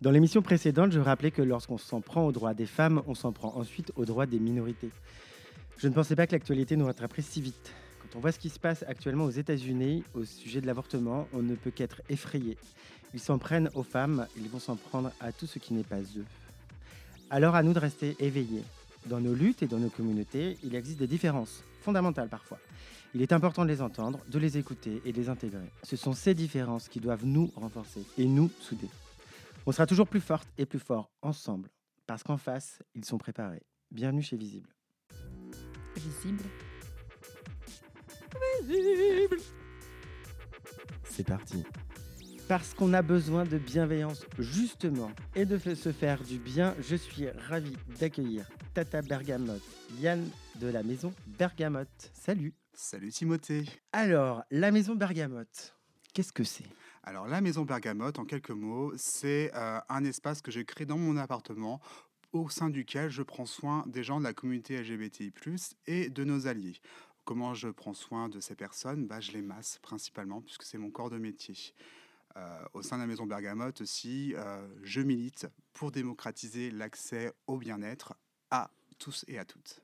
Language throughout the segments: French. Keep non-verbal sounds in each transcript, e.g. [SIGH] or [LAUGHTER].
Dans l'émission précédente, je rappelais que lorsqu'on s'en prend aux droits des femmes, on s'en prend ensuite aux droits des minorités. Je ne pensais pas que l'actualité nous rattraperait si vite. Quand on voit ce qui se passe actuellement aux États-Unis au sujet de l'avortement, on ne peut qu'être effrayé. Ils s'en prennent aux femmes, ils vont s'en prendre à tout ce qui n'est pas eux. Alors à nous de rester éveillés. Dans nos luttes et dans nos communautés, il existe des différences, fondamentales parfois. Il est important de les entendre, de les écouter et de les intégrer. Ce sont ces différences qui doivent nous renforcer et nous souder. On sera toujours plus forte et plus fort ensemble, parce qu'en face, ils sont préparés. Bienvenue chez Visible. Visible. C'est parti. Parce qu'on a besoin de bienveillance, justement, et de se faire du bien, je suis ravi d'accueillir Tata Bergamote, Yann de la maison Bergamote. Salut. Salut Timothée. Alors, la maison Bergamote, qu'est-ce que c'est? Alors, la maison Bergamote, en quelques mots, c'est euh, un espace que j'ai créé dans mon appartement au sein duquel je prends soin des gens de la communauté LGBTI+, et de nos alliés. Comment je prends soin de ces personnes? Bah, Je les masse principalement, puisque c'est mon corps de métier. Euh, au sein de la maison Bergamote aussi, euh, je milite pour démocratiser l'accès au bien-être à tous et à toutes.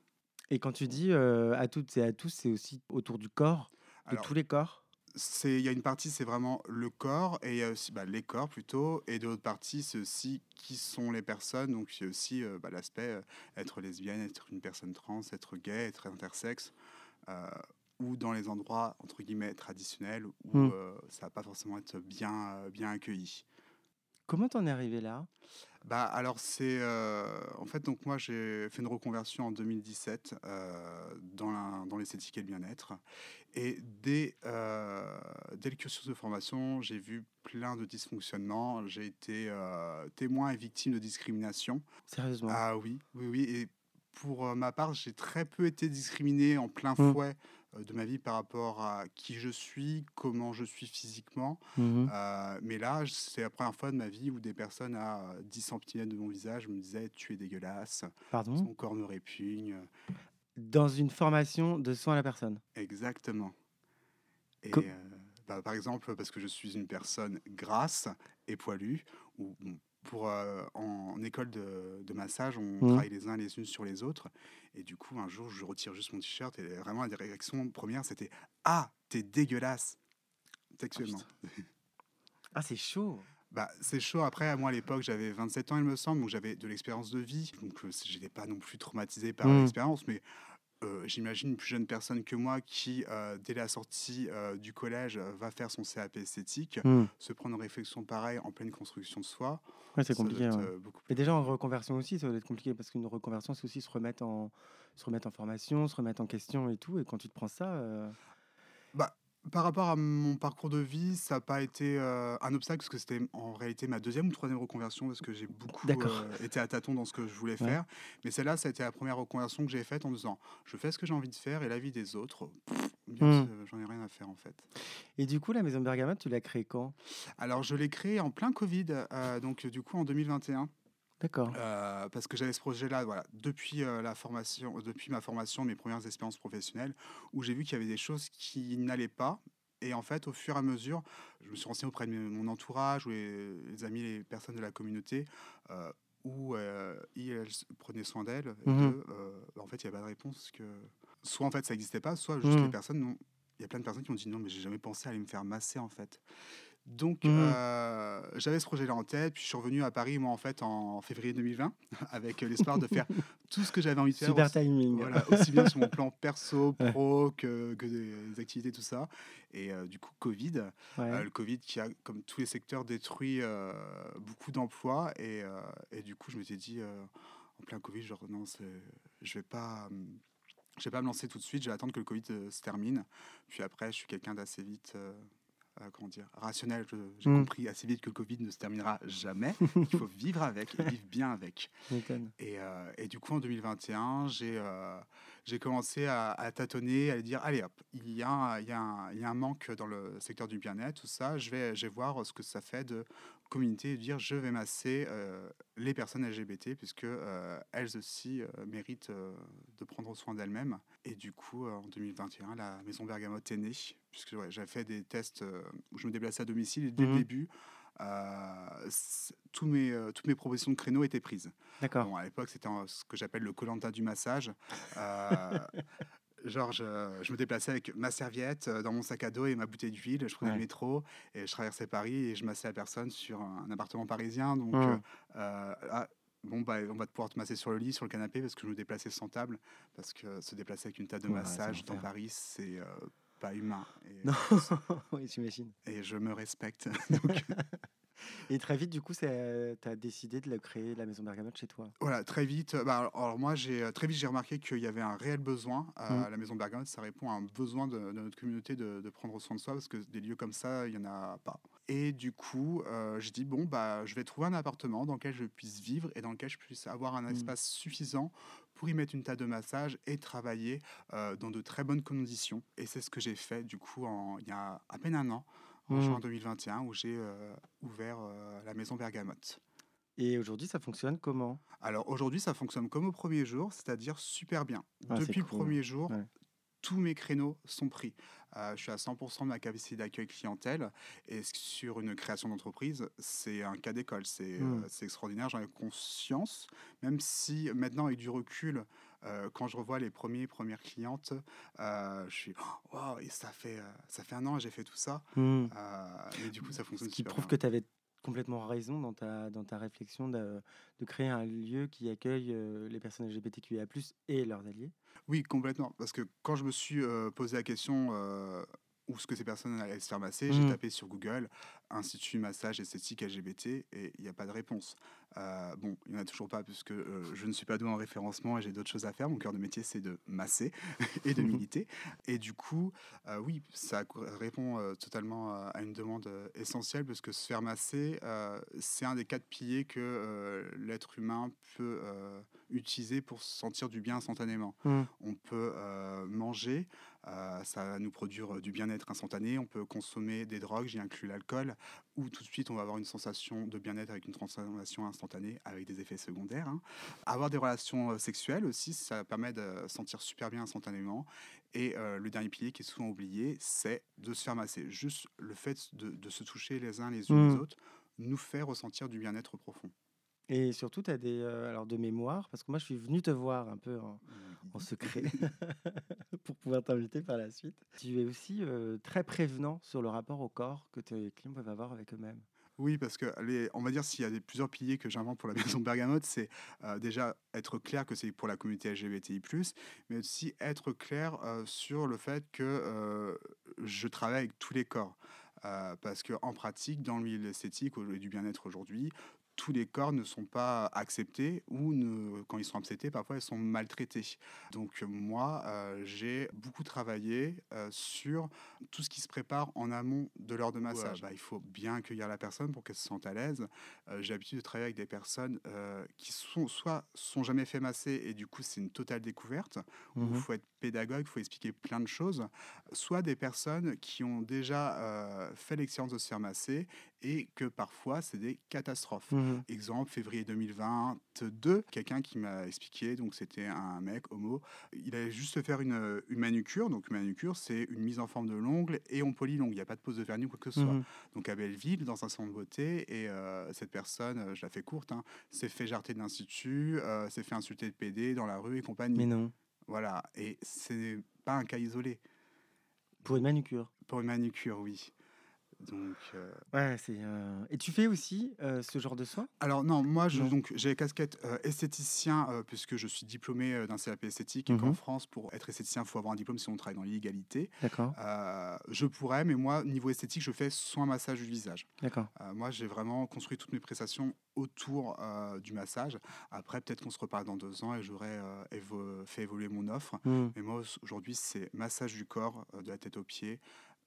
Et quand tu dis euh, à toutes et à tous, c'est aussi autour du corps, de Alors, tous les corps? Il y a une partie, c'est vraiment le corps, et il y a aussi bah, les corps plutôt, et de l'autre partie, c'est aussi qui sont les personnes. Donc il y a aussi euh, bah, l'aspect euh, être lesbienne, être une personne trans, être gay, être intersexe, euh, ou dans les endroits entre guillemets traditionnels où Mm. ça va pas forcément être bien, bien accueilli. Comment t'en es arrivé là? Bah alors c'est euh, en fait donc moi j'ai fait une reconversion en 2017 euh, dans la- dans l'esthétique et le bien-être. Et dès euh, dès le cursus de formation j'ai vu plein de dysfonctionnements. J'ai été témoin et victime de discrimination. Sérieusement? Ah oui oui oui. Et pour ma part j'ai très peu été discriminé en plein Mm. fouet de ma vie par rapport à qui je suis comment je suis physiquement Mhm. euh, mais là, c'est la première fois de ma vie où des personnes à euh, 10 cm de mon visage me disaient Tu es dégueulasse, Pardon? Ton corps me répugne. Dans une formation de soins à la personne? Exactement. Et Co- euh, bah, par exemple, parce que je suis une personne grasse et poilue, ou bon, pour, euh, en, en école de, de massage, on Mhm. travaille les uns les unes sur les autres. Et du coup, un jour, je retire juste mon t-shirt et vraiment, la réaction première, c'était Ah, t'es dégueulasse Textuellement. Ah, c'est chaud Bah, c'est chaud. Après, moi, à l'époque, j'avais 27 ans, il me semble, donc j'avais de l'expérience de vie. Donc, euh, je n'étais pas non plus traumatisé par Mm. l'expérience, mais euh, j'imagine une plus jeune personne que moi qui, euh, dès la sortie euh, du collège, va faire son CAP esthétique, Hmm. se prendre une réflexion pareille en pleine construction de soi. Ouais, c'est compliqué. être, ouais. euh, beaucoup Mais déjà en reconversion aussi, ça doit être compliqué parce qu'une reconversion, c'est aussi se remettre en se remettre en formation, se remettre en question et tout. Et quand tu te prends ça, euh, Par rapport à mon parcours de vie, ça n'a pas été euh, un obstacle parce que c'était en réalité ma deuxième ou troisième reconversion parce que j'ai beaucoup D'accord. euh, été à tâtons dans ce que je voulais Ouais. faire. Mais celle-là, ça a été la première reconversion que j'ai faite en disant je fais ce que j'ai envie de faire et la vie des autres, pff, Mm. sûr, j'en ai rien à faire en fait. et du coup, la maison Bergamote, tu l'as créée quand? Alors je l'ai créée en plein Covid, euh, donc du coup en 2021. D'accord. Euh, parce que j'avais ce projet-là, voilà, depuis euh, la formation, depuis ma formation, mes premières expériences professionnelles, où j'ai vu qu'il y avait des choses qui n'allaient pas. Et en fait, au fur et à mesure, je me suis renseigné auprès de mon entourage, ou les, les amis, les personnes de la communauté, où euh, ils prenaient soin que, euh, bah, en fait, il n'y a pas de réponse. Que... Soit en fait, ça n'existait pas, soit juste Mhm. les personnes Il y a plein de personnes qui m'ont dit non, mais j'ai jamais pensé à aller me faire masser en fait. Donc, Mhm. euh, j'avais ce projet-là en tête, puis je suis revenu à Paris, moi, en fait, en février 2020, [LAUGHS] avec euh, l'espoir de faire [LAUGHS] tout ce que j'avais envie de faire. Super aussi, timing. voilà, aussi bien sur mon plan perso, [LAUGHS] pro, que, que des activités, tout ça. Et euh, du coup, Covid, Ouais. euh, le Covid qui a, comme tous les secteurs, détruit beaucoup d'emplois. Et, et du coup, je m'étais dit, en plein Covid, genre, non, je vais pas... je vais pas me lancer tout de suite, je vais attendre que le Covid euh, se termine. Puis après, je suis quelqu'un d'assez vite, euh, euh, comment dire, rationnel. J'ai Mm. compris assez vite que le Covid ne se terminera jamais. [LAUGHS] Il faut vivre avec et vivre bien avec. [LAUGHS] Et, euh, et du coup, en 2021, j'ai euh, j'ai commencé à, à tâtonner, à dire allez hop, il y, a, un- il, y a un, il y a un manque dans le secteur du bien-être, tout ça. Je vais, je vais voir ce que ça fait de communauté et dire je vais masser euh, les personnes LGBT, puisque euh, elles aussi euh, méritent de prendre soin d'elles-mêmes. Et du coup, en 2021, la maison Bergamote est née, puisque ouais, j'avais fait des tests où je me déplaçais à domicile et dès le début, euh, c- tous mes, toutes mes propositions de créneaux étaient prises. D'accord. Bon, à l'époque, c'était ce que j'appelle le colanta du massage. [LAUGHS] Genre, je, je me déplaçais avec ma serviette euh, dans mon sac à dos et ma bouteille d'huile. Je prenais Ouais. le métro et je traversais Paris et je massais la personne sur un, appartement parisien. Donc, Mmh. euh, euh, ah, bon, bah, on va pouvoir te masser sur le lit, sur le canapé, parce que je me déplaçais sans table. Parce que se déplacer avec une table de massage dans. Paris, c'est euh, pas humain. Et, [LAUGHS] Non, oui, j'imagine. et je me respecte. [LAUGHS] Donc, [LAUGHS] Et très vite, du coup, tu as décidé de créer, la maison Bergamote, chez toi. Voilà, très vite. euh, Bah, alors, moi, j'ai euh, très vite j'ai remarqué qu'il y avait un réel besoin à Mm. la Maison Bergamote. Ça répond à un besoin de, de notre communauté de, de prendre soin de soi parce que des lieux comme ça, il y en a pas. Et du coup, euh, je dis bon bah, je vais trouver un appartement dans lequel je puisse vivre et dans lequel je puisse avoir un Mm. espace suffisant pour y mettre une table de massage et travailler euh, dans de très bonnes conditions. Et c'est ce que j'ai fait du coup en, il y a à peine un an, en juin 2021, où j'ai euh, ouvert euh, la Maison Bergamote. Et aujourd'hui, ça fonctionne comment? Alors aujourd'hui, ça fonctionne comme au premier jour, c'est-à-dire super bien. Ah, Depuis le cool. premier jour, Ouais. tous mes créneaux sont pris. Euh, je suis à 100% de ma capacité d'accueil clientèle et sur une création d'entreprise, c'est un cas d'école. C'est Mm. euh, c'est extraordinaire, j'en ai conscience, même si maintenant avec du recul, euh, quand je revois les premiers premières clientes, euh, je suis oh, wow, et ça fait euh, ça fait un an que j'ai fait tout ça, Hmm. Mais du coup ça Ce fonctionne qui super prouve bien. que tu avais complètement raison dans ta, dans ta réflexion de, de créer un lieu qui accueille les personnes LGBTQIA+, et leurs alliés. Oui, complètement. Parce que quand je me suis posé la question où est-ce que ces personnes allaient se faire masser, j'ai Mhm. tapé sur Google Institut massage esthétique LGBT et il n'y a pas de réponse. Euh, bon, il n'y en a toujours pas puisque euh, je ne suis pas doué en référencement et j'ai d'autres choses à faire. Mon cœur de métier, c'est de masser [LAUGHS] et de Mhm. militer. Et du coup, euh, oui, ça répond euh, totalement à une demande essentielle parce que se faire masser, c'est un des quatre piliers que l'être humain peut utiliser pour se sentir du bien instantanément. Hmm. On peut manger, euh, ça va nous produire euh, du bien-être instantané. On peut consommer des drogues, j'y inclus l'alcool, où tout de suite on va avoir une sensation de bien-être avec une transformation instantanée avec des effets secondaires. hein. Avoir des relations euh, sexuelles aussi, ça permet de se sentir super bien instantanément. Et euh, le dernier pilier qui est souvent oublié, c'est de se faire masser. Juste le fait de, de se toucher les uns les unes les Mm. autres nous fait ressentir du bien-être profond. Et surtout, tu as des euh, alors de mémoire, parce que moi, je suis venu te voir un peu en, en secret [LAUGHS] pour pouvoir t'inviter par la suite. Tu es aussi euh, très prévenant sur le rapport au corps que tes clients peuvent avoir avec eux-mêmes. Oui, parce que les, on va dire s'il y a des, plusieurs piliers que j'invente pour la maison Bergamote, c'est euh, déjà être clair que c'est pour la communauté LGBTI+, mais aussi être clair euh, sur le fait que euh, je travaille avec tous les corps. Parce qu'en pratique, dans le milieu de l'esthétique et du bien-être aujourd'hui, tous les corps ne sont pas acceptés ou ne- quand ils sont acceptés, parfois ils sont maltraités. Donc moi, euh, j'ai beaucoup travaillé euh, sur tout ce qui se prépare en amont de l'heure de massage. Bah, il faut bien accueillir la personne pour qu'elle se sente à l'aise. Euh, j'ai l'habitude de travailler avec des personnes qui sont soit sont jamais fait masser et du coup c'est une totale découverte où il Mhm. faut être pédagogue, il faut expliquer plein de choses, soit des personnes qui ont déjà fait l'expérience de se faire masser et que parfois c'est des catastrophes. Mhm. Exemple, février 2022, quelqu'un qui m'a expliqué, donc c'était un mec homo, il allait juste faire une, une manucure. Donc, manucure, c'est une mise en forme de l'ongle et on polie l'ongle. Il n'y a pas de pose de vernis ou quoi que ce soit. Mhm. Donc, à Belleville, dans un salon de beauté, et euh, cette personne, euh, je la fais courte, hein, s'est fait jarter de l'institut, euh, s'est fait insulter de PD dans la rue et compagnie. Mais non, Voilà, et c'est pas un cas isolé. pour une manucure. Pour une manucure, oui. Donc, euh, Ouais, c'est. euh, Et tu fais aussi euh, ce genre de soins? Alors non, moi je, Non. donc j'ai la casquette esthéticien puisque je suis diplômé d'un CAP esthétique et qu'en Mhm. France pour être esthéticien il faut avoir un diplôme si on travaille dans l'illégalité. D'accord, je pourrais, mais moi niveau esthétique je fais soin massage du visage. d'accord. Moi j'ai vraiment construit toutes mes prestations autour du massage. Après peut-être qu'on se reparle dans deux ans et j'aurai évo- fait évoluer mon offre. Mhm. Mais moi aujourd'hui c'est massage du corps, de la tête aux pieds,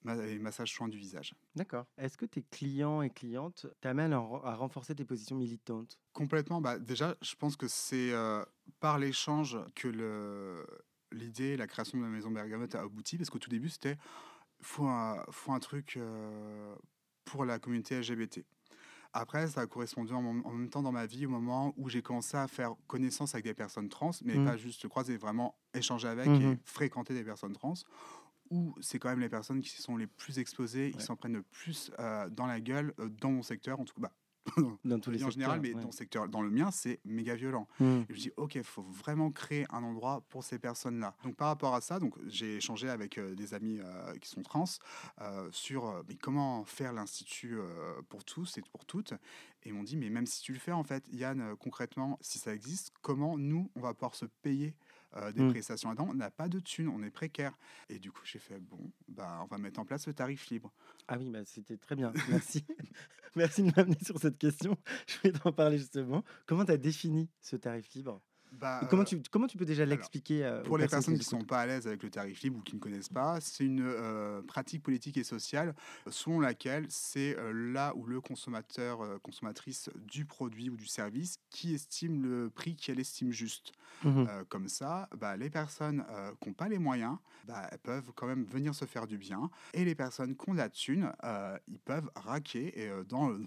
et massage soin du visage. D'accord. Est-ce que tes clients et clientes t'amènent à, ren- à renforcer tes positions militantes? Complètement. Bah, déjà, je pense que c'est euh, par l'échange que le, l'idée, la création de la maison Bergamote a abouti. Parce qu'au tout début, c'était faut un, faut un truc euh, pour la communauté LGBT. Après, ça a correspondu en, même temps dans ma vie au moment où j'ai commencé à faire connaissance avec des personnes trans, mais Mhm. pas juste se croiser, vraiment échanger avec Mhm. et fréquenter des personnes trans, où c'est quand même les personnes qui sont les plus exposées, qui s'en prennent le plus euh, dans la gueule euh, dans mon secteur, en tout cas. Bah, [LAUGHS] dans tous les en général, mais secteurs, dans, le secteur, dans le mien, c'est méga violent. ouais. Mm. Et je me dis, OK, il faut vraiment créer un endroit pour ces personnes-là. Donc, par rapport à ça, donc, j'ai échangé avec euh, des amis euh, qui sont trans euh, sur mais comment faire l'Institut pour tous et pour toutes. Et ils m'ont dit, mais même si tu le fais, en fait, Yann, concrètement, si ça existe, comment nous, on va pouvoir se payer euh, des Mm. prestations là-dedans On n'a pas de thunes, on est précaire. Et du coup, j'ai fait, bon, bah, on va mettre en place le tarif libre. Ah oui, bah, c'était très bien. [LAUGHS] Merci. Merci de m'amener sur cette question. [LAUGHS] Je vais t'en parler justement. Comment tu as défini ce tarif libre? Bah, comment, euh, tu, comment tu peux déjà l'expliquer euh, Pour les personnes qui ne sont pas à l'aise avec le tarif libre ou qui ne connaissent pas, c'est une euh, pratique politique et sociale selon laquelle c'est euh, là où le consommateur, consommatrice du produit ou du service qui estime le prix qu'elle estime juste. Euh, comme ça, bah, les personnes qui n'ont pas les moyens, bah, elles peuvent quand même venir se faire du bien. Et les personnes qui ont la thune, ils peuvent raquer. Et, dans le-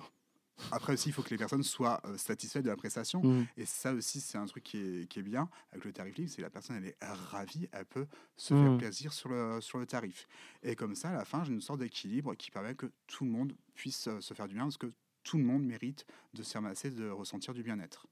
Après aussi, il faut que les personnes soient euh, satisfaites de la prestation. Mhm. Et ça aussi, c'est un truc qui est, qui est bien avec le tarif libre, c'est que la personne, elle est ravie, elle peut se faire plaisir sur le, sur le tarif. Et comme ça, à la fin, j'ai une sorte d'équilibre qui permet que tout le monde puisse euh, se faire du bien, parce que tout le monde mérite de se ramasser, de ressentir du bien-être.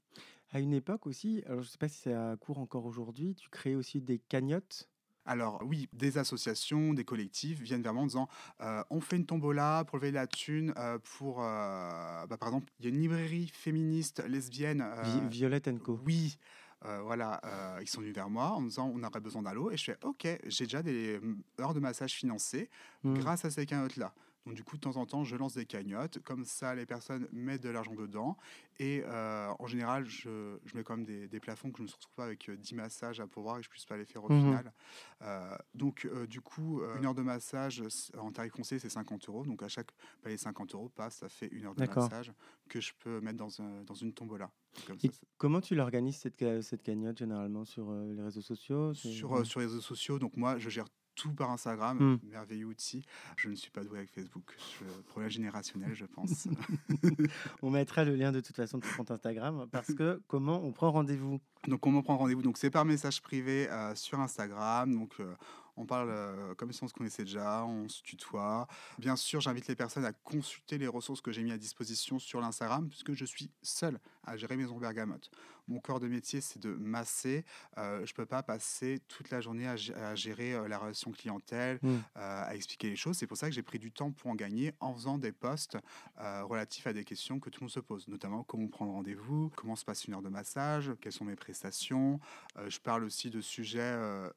À une époque aussi, alors je ne sais pas si c'est à court encore aujourd'hui, tu crées aussi des cagnottes. Alors oui, des associations, des collectifs viennent vers moi en disant euh, on fait une tombola pour lever la thune euh, pour euh, bah, par exemple il y a une librairie féministe lesbienne Vi- Violette Co. Oui, voilà, ils sont venus vers moi en me disant on aurait besoin d'un lot et je fais ok, j'ai déjà des mm, heures de massage financées Mhm. grâce à ces cagnottes là. Donc du coup de temps en temps je lance des cagnottes, comme ça les personnes mettent de l'argent dedans et euh, en général je, je mets quand même des, des plafonds que je ne me retrouve pas avec euh, 10 massages à pourvoir et que je puisse pas les faire au Mhm. final. Euh, donc euh, du coup euh, une heure de massage en tarif conseillé c'est 50 euros, donc à chaque palier 50 euros passe ça fait une heure de massage que je peux mettre dans, un- dans une tombola. Comme ça, comment tu l'organises cette, cette cagnotte généralement sur euh, les réseaux sociaux? Sur, euh, sur les réseaux sociaux. Donc moi, je gère tout par Instagram, Mm. merveilleux outil. Je ne suis pas doué avec Facebook. Je, problème générationnel, je pense. [LAUGHS] On mettra le lien de toute façon de ton compte Instagram parce que comment on prend rendez-vous? Donc on me prend rendez-vous? Donc c'est par message privé euh, sur Instagram. Donc euh, on parle euh, comme si on se connaissait déjà, on se tutoie. Bien sûr, j'invite les personnes à consulter les ressources que j'ai mis à disposition sur l'Instagram puisque je suis seul à gérer Maison Bergamote. Mon corps de métier, c'est de masser. Euh, je peux pas passer toute la journée à, gé- à gérer euh, la relation clientèle, Mm. euh, à expliquer les choses. C'est pour ça que j'ai pris du temps pour en gagner en faisant des posts euh, relatifs à des questions que tout le monde se pose, notamment comment prendre rendez-vous, comment se passe une heure de massage, quelles sont mes prestations. Euh, je parle aussi de sujets euh,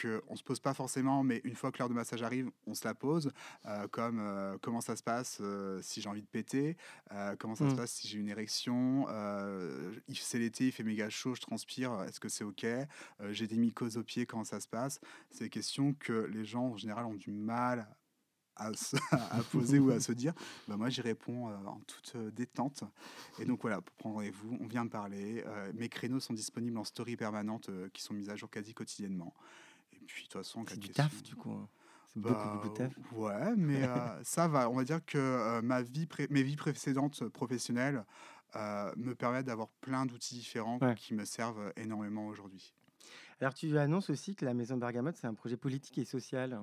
qu'on ne se pose pas forcément, mais une fois que l'heure de massage arrive, on se la pose, euh, comme euh, comment ça se passe euh, si j'ai envie de péter, comment ça se Mm. passe si j'ai une érection, c'est l'été, il fait méga chaud, je transpire, est-ce que c'est OK? J'ai des mycoses aux pieds, comment ça se passe? C'est des questions que les gens en général ont du mal à, se- [LAUGHS] à poser ou à se dire. Bah, moi, j'y réponds euh, en toute euh, détente. Et donc voilà, pour prendre rendez-vous, on vient me parler. Euh, mes créneaux sont disponibles en story permanente qui sont mises à jour quasi quotidiennement. Puis, de toute façon, C'est du taf du coup. hein. Bah, beaucoup, de taf. Ouais, mais euh, [LAUGHS] ça va. On va dire que euh, ma vie pré- mes vies précédentes professionnelles euh, me permettent d'avoir plein d'outils différents Ouais. qui me servent énormément aujourd'hui. Alors tu annonces aussi que la Maison Bergamote, c'est un projet politique et social.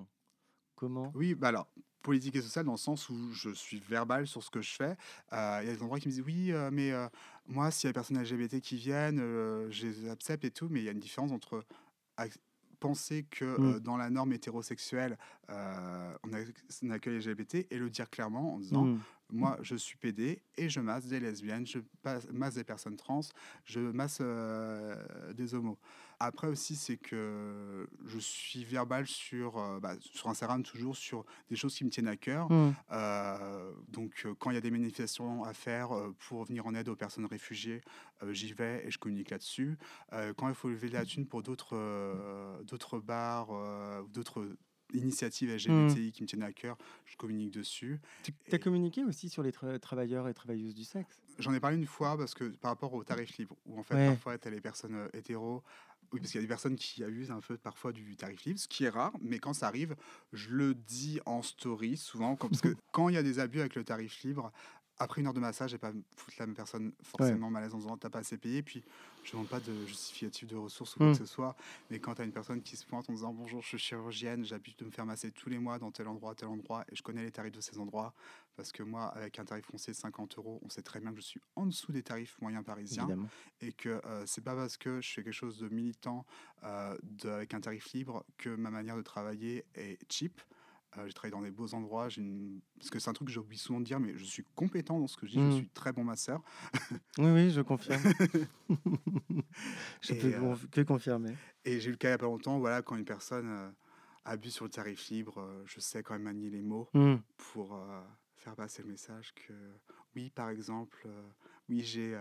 Comment? Oui, bah alors, politique et sociale dans le sens où je suis verbal sur ce que je fais. Euh, Il y a des endroits qui me disent oui, euh, mais euh, moi, s'il y a des personnes LGBT qui viennent, je les accepte et tout, mais il y a une différence entre ac- penser que Mm. euh, dans la norme hétérosexuelle, euh, on, a- on les LGBT et le dire clairement en disant Mm. moi, je suis PD et je masse des lesbiennes, je masse des personnes trans, je masse euh, des homos. Après aussi, c'est que je suis verbal sur, euh, bah, sur Instagram toujours sur des choses qui me tiennent à cœur. Mm. Euh, donc, euh, quand il y a des manifestations à faire pour venir en aide aux personnes réfugiées, euh, j'y vais et je communique là-dessus. Euh, quand il faut lever la thune pour d'autres d'autres bars d'autres initiatives LGBTI qui me tiennent à cœur, je communique dessus. Tu as Et- communiqué aussi sur les tra- travailleurs et travailleuses du sexe? J'en ai parlé une fois parce que par rapport au tarif libre, où en fait Ouais. parfois tu as les personnes hétéros, oui, parce qu'il y a des personnes qui abusent un peu parfois du tarif libre, ce qui est rare, mais quand ça arrive, je le dis en story souvent, parce que [LAUGHS] quand il y a des abus avec le tarif libre, après une heure de massage, et pas foutre la personne forcément mal à l'aise en disant t'as pas assez payé. Puis je ne demande pas de justificatif de ressources ou quoi Mm. que ce soit. Mais quand tu as une personne qui se pointe en disant bonjour, je suis chirurgienne, j'ai l'habitude de me faire masser tous les mois dans tel endroit, tel endroit, et je connais les tarifs de ces endroits, parce que moi, avec un tarif foncier de 50 euros, on sait très bien que je suis en dessous des tarifs moyens parisiens Évidemment. et que euh, c'est pas parce que je fais quelque chose de militant euh, de- avec un tarif libre que ma manière de travailler est cheap. Euh, j'ai travaillé dans des beaux endroits, une... parce que c'est un truc que j'oublie souvent de dire, mais je suis compétent dans ce que je dis, je suis très bon masseur. [LAUGHS] Oui, oui, je confirme. [LAUGHS] je Et, peux euh, que confirmer. Et j'ai eu le cas il y a pas longtemps, voilà, quand une personne euh, abuse sur le tarif libre, euh, je sais quand même manier les mots Mm. pour faire passer le message que oui, par exemple, oui, j'ai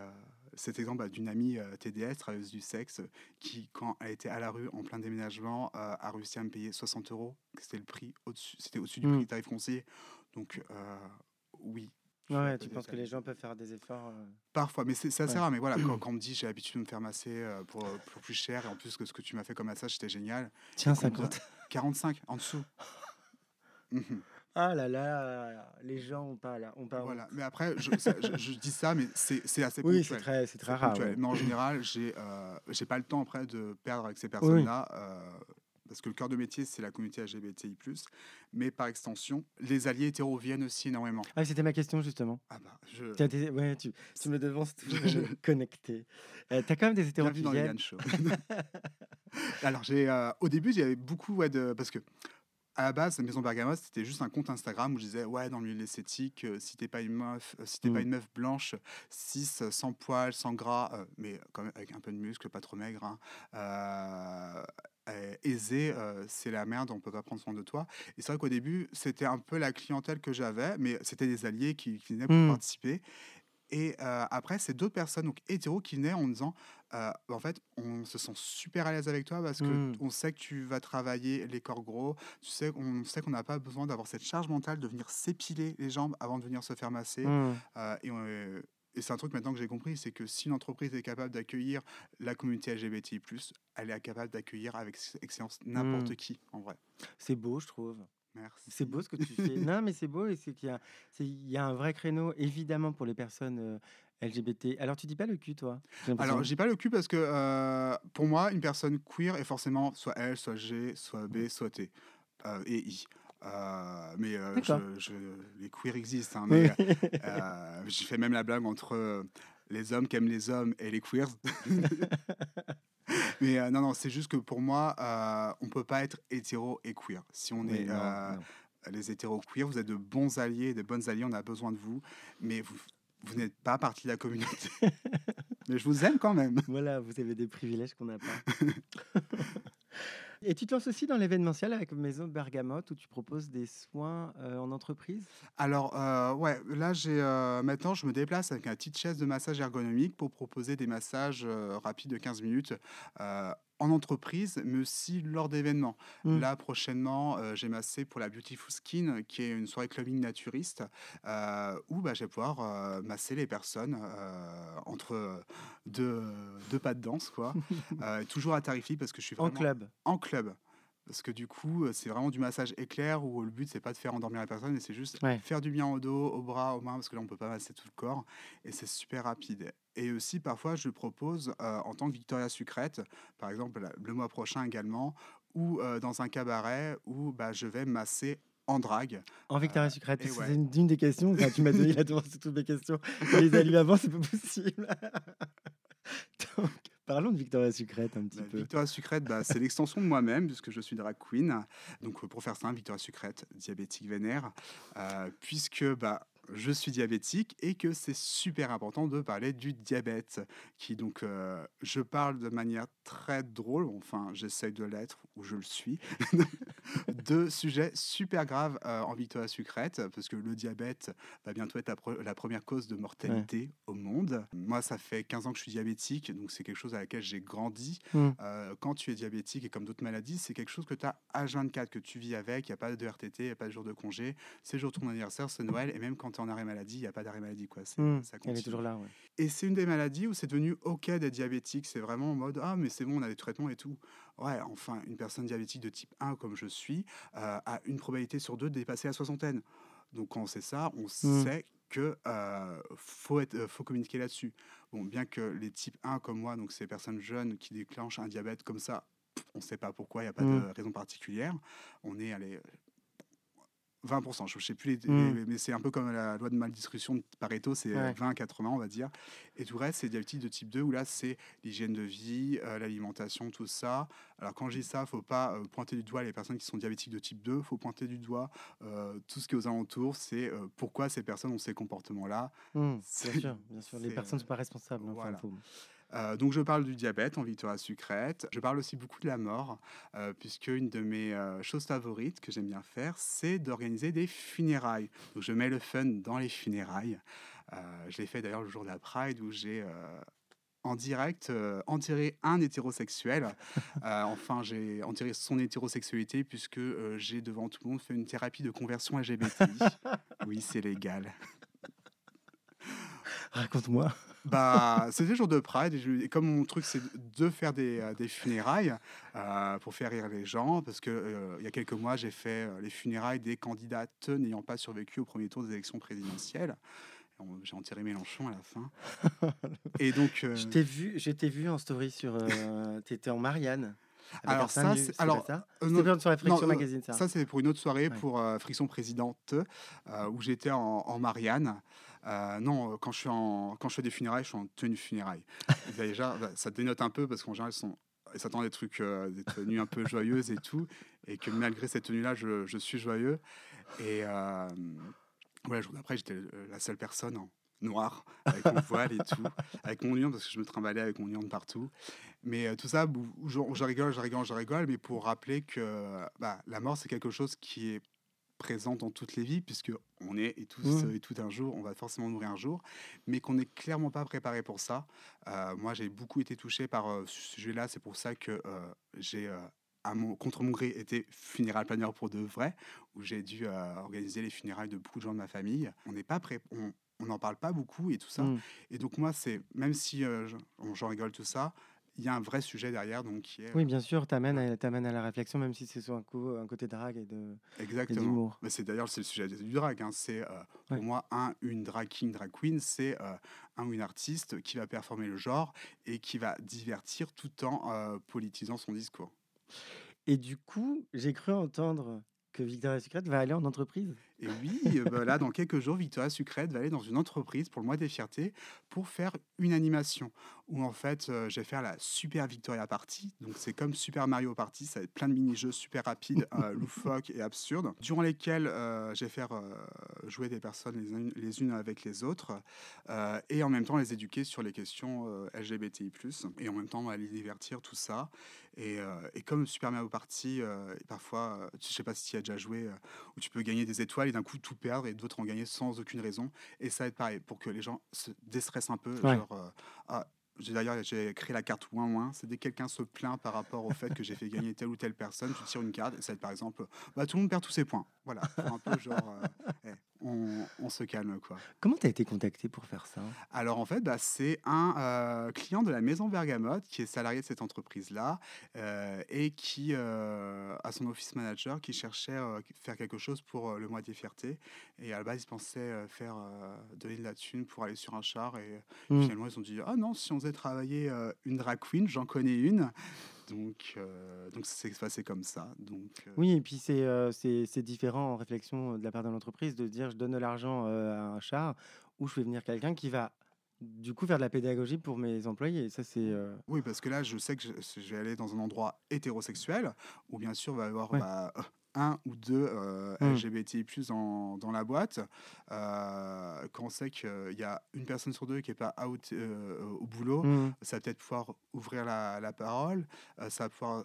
cet exemple bah, d'une amie euh, TDS, travailleuse du sexe, qui, quand elle était à la rue en plein déménagement, euh, a réussi à me payer 60 euros, c'était le prix au-dessus, c'était au-dessus du Mm. prix du tarif conseiller. Donc, euh, oui. Ouais, tu penses que les gens peuvent faire des efforts euh, Parfois, mais c'est assez Ouais. rare. Mais voilà, quand, [CLEARS THROAT] quand on me dit j'ai l'habitude de me faire masser pour, pour plus cher, et en plus que ce que tu m'as fait comme massage, c'était génial. Tiens, Combien 50. 45 en dessous. [LAUGHS] Ah là là, les gens ont pas là, ont pas Voilà. Mais après, je, ça- je- je dis ça, mais c'est assez Oui, ponctuel. c'est très, c'est très rare. ouais. Mais en [CLEARS THROAT] général, j'ai euh, j'ai pas le temps après de perdre avec ces personnes-là. euh, parce que le cœur de métier, c'est la communauté LGBTI. Mais par extension, les alliés hétéros viennent aussi énormément. Ah, c'était ma question justement. Ah bah, je. Tu, as des- ouais, tu, tu me devances Je- connecté. Euh, T'as quand même des hétéros Bienvenue qui dans les viennent. Yann Show. [LAUGHS] Alors, j'ai, euh, au début, avait beaucoup ouais, de. Parce que. À la base, Maison Bergamos, c'était juste un compte Instagram où je disais ouais dans le milieu de l'esthétique, euh, si t'es pas une meuf, euh, si t'es pas Mm. une meuf blanche, cis, euh, sans poils, sans gras, euh, mais quand même avec un peu de muscle, pas trop maigre, hein, aisé, euh, c'est la merde, on peut pas prendre soin de toi. Et c'est vrai qu'au début, c'était un peu la clientèle que j'avais, mais c'était des alliés qui, qui venaient pour Mm. participer. Et après, c'est d'autres personnes, donc hétéros, qui venaient en disant euh, en fait, on se sent super à l'aise avec toi parce que Mm. on sait que tu vas travailler les corps gros. Tu sais, on sait qu'on n'a pas besoin d'avoir cette charge mentale de venir s'épiler les jambes avant de venir se faire masser. Mm. Euh, et c'est un truc maintenant que j'ai compris, c'est que si une entreprise est capable d'accueillir la communauté LGBTI+, elle est capable d'accueillir avec excellence n'importe Mm. qui, en vrai. C'est beau, je trouve. Merci. C'est beau ce que tu fais. [LAUGHS] non, mais c'est beau et c'est qu'il y a, c'est- il y a un vrai créneau, évidemment, pour les personnes euh, LGBT. Alors, tu dis pas le cul, toi. Alors, j'ai pas le cul parce que euh, pour moi, une personne queer est forcément soit L, soit G, soit B, soit T euh, et I. Mais je, je- les queers existent. hein, mais [LAUGHS] j'ai fait même la blague entre les hommes qui aiment les hommes et les queers. [LAUGHS] [LAUGHS] mais euh, non, non, c'est juste que pour moi, euh, on peut pas être hétéro et queer. Si on Oui, est non, euh, non. les hétéros queer, vous êtes de bons alliés, de bonnes alliées, on a besoin de vous, mais vous, vous n'êtes pas partie de la communauté. [LAUGHS] mais je vous aime quand même. Voilà, vous avez des privilèges qu'on n'a pas. [LAUGHS] Et tu te lances aussi dans l'événementiel avec Maison Bergamote où tu proposes des soins euh, en entreprise? Alors, euh, ouais, là, j'ai euh, maintenant, je me déplace avec une petite chaise de massage ergonomique pour proposer des massages euh, rapides de 15 minutes en entreprise, mais aussi lors d'événements. Mm. Là, prochainement, euh, j'ai massé pour la Beautiful Skin, qui est une soirée clubbing naturiste, euh, où bah, je vais pouvoir euh, masser les personnes entre deux, deux pas de danse, quoi. [LAUGHS] Toujours à tarif parce que je suis En vraiment club. en club. Parce que du coup, euh, c'est vraiment du massage éclair où le but, c'est pas de faire endormir la personne, mais c'est juste Ouais. faire du bien au dos, au bras, aux mains, parce que là, on peut pas masser tout le corps. Et c'est super rapide. Et aussi, parfois, je propose euh, en tant que Victoria Sucrète, par exemple, le mois prochain également, ou euh, dans un cabaret où bah, je vais masser en drague. En Victoria Sucrète. et C'est ouais. une, une des questions. Enfin, tu m'as donné la [LAUGHS] réponse à toutes mes questions. Les lues avant, c'est pas possible. [LAUGHS] Donc, parlons de Victoria Sucrète un petit Bah, peu. Victoria Sucrète, bah, c'est l'extension de moi-même, puisque je suis drag queen. Donc, pour faire simple, Victoria Sucrète, diabétique vénère, euh, puisque bah, je suis diabétique et que c'est super important de parler du diabète, qui donc, euh, je parle de manière très drôle, enfin, j'essaye de l'être, ou je le suis, [LAUGHS] de sujets super graves euh, en Victoria Sucrète, parce que le diabète va bientôt être la, pre- la première cause de mortalité au monde. Moi, ça fait 15 ans que je suis diabétique, donc c'est quelque chose à laquelle j'ai grandi. Mm. Euh, quand tu es diabétique et comme d'autres maladies, c'est quelque chose que tu as H24, que tu vis avec, il n'y a pas de RTT, il n'y a pas de jour de congé, c'est le jour de ton anniversaire, c'est Noël, et même quand tu es en arrêt maladie, il n'y a pas d'arrêt maladie. Quoi. C'est- Mm. ça Elle est toujours là. ouais. Et c'est une des maladies où c'est devenu OK d'être diabétique. C'est vraiment en mode Ah, mais c'est bon, on a des traitements et tout. Ouais, enfin, une personne diabétique de type 1, comme je suis, euh, a une probabilité sur deux de dépasser la soixantaine. Donc, quand on sait ça, on sait que euh, faut, être, euh, faut communiquer là-dessus. Bon, bien que les types 1 comme moi, donc ces personnes jeunes qui déclenchent un diabète comme ça, on ne sait pas pourquoi, il n'y a pas de raison particulière. On est allé 20%, je ne sais plus, les, Mm. les- mais c'est un peu comme la loi de maldistribution de Pareto, c'est Ouais. 20-80, on va dire. Et tout le reste, c'est diabétique de type 2, où là, c'est l'hygiène de vie, euh, l'alimentation, tout ça. Alors, quand je dis ça, il ne faut pas euh, pointer du doigt les personnes qui sont diabétiques de type 2, il faut pointer du doigt euh, tout ce qui est aux alentours, c'est euh, pourquoi ces personnes ont ces comportements-là. C'est- bien sûr, bien sûr. Les personnes ne sont pas responsables. hein, enfin, voilà. faut- Euh, donc je parle du diabète en Victoria Sucrète. Je parle aussi beaucoup de la mort, euh, puisque une de mes euh, choses favorites que j'aime bien faire, c'est d'organiser des funérailles. Donc je mets le fun dans les funérailles. Je l'ai fait d'ailleurs le jour de la Pride où j'ai en direct euh, enterré un hétérosexuel. Euh, [LAUGHS] enfin, j'ai enterré son hétérosexualité puisque euh, j'ai devant tout le monde fait une thérapie de conversion LGBTI. [LAUGHS] oui, c'est légal. Raconte-moi. Bah, c'était le jour de Pride et, je- et comme mon truc c'est de faire des, euh, des funérailles euh, pour faire rire les gens, parce que euh, il y a quelques mois j'ai fait euh, les funérailles des candidates n'ayant pas survécu au premier tour des élections présidentielles. J'ai enterré Mélenchon à la fin. [LAUGHS] et donc, euh, Je t'ai vu, je t'ai vu en story sur. T'étais en Marianne. Alors ça, c'est- alors, ça euh, non, Friction non, Magazine, ça. Ça, c'est pour une autre soirée, Ouais. pour euh, Friction Présidente, euh, où j'étais en, en Marianne. Euh, non, euh, quand je, suis en, quand je fais des funérailles, je suis en tenue funérailles. [LAUGHS] Déjà, bah, ça dénote un peu parce qu'en général, ils sont- ils s'attendent des trucs, euh, des tenues un peu [LAUGHS] joyeuses et tout. Et que malgré cette tenue-là, je, je suis joyeux. Et euh, voilà, le jour d'après, j'étais la seule personne en noir, avec mon voile et tout, [LAUGHS] avec mon lion, parce que je me trimballais avec mon lion de partout. Mais euh, tout ça, je, je rigole, je rigole, je rigole, mais pour rappeler que bah, la mort, c'est quelque chose qui est présent dans toutes les vies, puisque on est et tous Mmh. euh, et tout un jour, on va forcément mourir un jour, mais qu'on n'est clairement pas préparé pour ça. Euh, moi, j'ai beaucoup été touché par euh, ce sujet-là, c'est pour ça que euh, j'ai, à mon, contre mon gré, été funéral planeur pour de vrai, où j'ai dû organiser les funérailles de beaucoup de gens de ma famille. On n'est pas prêt, on n'en parle pas beaucoup et tout ça. Mm. Et donc moi, c'est même si j'en rigole tout ça, il y a un vrai sujet derrière, donc qui est Oui, bien sûr, t'amènes à, t'amènes à la réflexion, même si c'est sur un, coup, un côté drague et de et exactement. d'humour. Mais c'est d'ailleurs c'est le sujet du drag. hein. C'est euh, pour Ouais. moi un une drag king, drag queen, c'est euh, un ou une artiste qui va performer le genre et qui va divertir tout en euh, politisant son discours. Et du coup, j'ai cru entendre que Victoria's Secret va aller en entreprise? Et oui, bah, là, dans quelques jours, Victoria Sucrète va aller dans une entreprise pour le mois des fiertés pour faire une animation où en fait, euh, je vais faire la Super Victoria Party. Donc, c'est comme Super Mario Party, ça va être plein de mini-jeux super rapides, euh, [LAUGHS] loufoques et absurdes, durant lesquels euh, je vais faire euh, jouer des personnes les unes, les unes avec les autres et en même temps les éduquer sur les questions LGBTI+, et en même temps bah, les divertir, tout ça. Et, et comme Super Mario Party, parfois, je sais pas si tu y as déjà joué, où tu peux gagner des étoiles et d'un coup tout perdre et d'autres en gagner sans aucune raison. Et ça va être pareil pour que les gens se déstressent un peu. Ouais. Genre, euh, ah, j'ai d'ailleurs j'ai créé la carte ouin ouin. C'est dès que quelqu'un se plaint par rapport au fait que j'ai fait gagner telle ou telle personne, tu tires une carte et ça va être par exemple, bah, tout le monde perd tous ses points. Voilà, un peu genre, euh, eh, on, on se calme quoi. Comment t'as été contacté pour faire ça? Alors en fait, bah, c'est un euh, client de la maison Bergamote qui est salarié de cette entreprise-là euh, et qui euh, a son office manager qui cherchait à faire quelque chose pour le mois des fiertés. Et à la base, ils pensaient faire donner de la thune pour aller sur un char. Et Mm. finalement, ils ont dit Ah non, si on faisait travailler une drag queen, j'en connais une. Donc, euh, donc ça s'est passé comme ça. Donc, euh, Oui, et puis c'est euh, c'est c'est différent en réflexion de la part de l'entreprise de dire je donne de l'argent euh, à un char ou je fais venir quelqu'un qui va du coup faire de la pédagogie pour mes employés. Ça, c'est. euh, Oui, parce que là, je sais que je, je vais aller dans un endroit hétérosexuel où, bien sûr, il va y avoir Ouais. bah, un ou deux euh, Mm. LGBTI dans, dans la boîte. Euh, quand on sait qu'il y a une personne sur deux qui n'est pas out euh, au boulot, mm, ça va peut-être pouvoir ouvrir la, la parole. euh, ça va pouvoir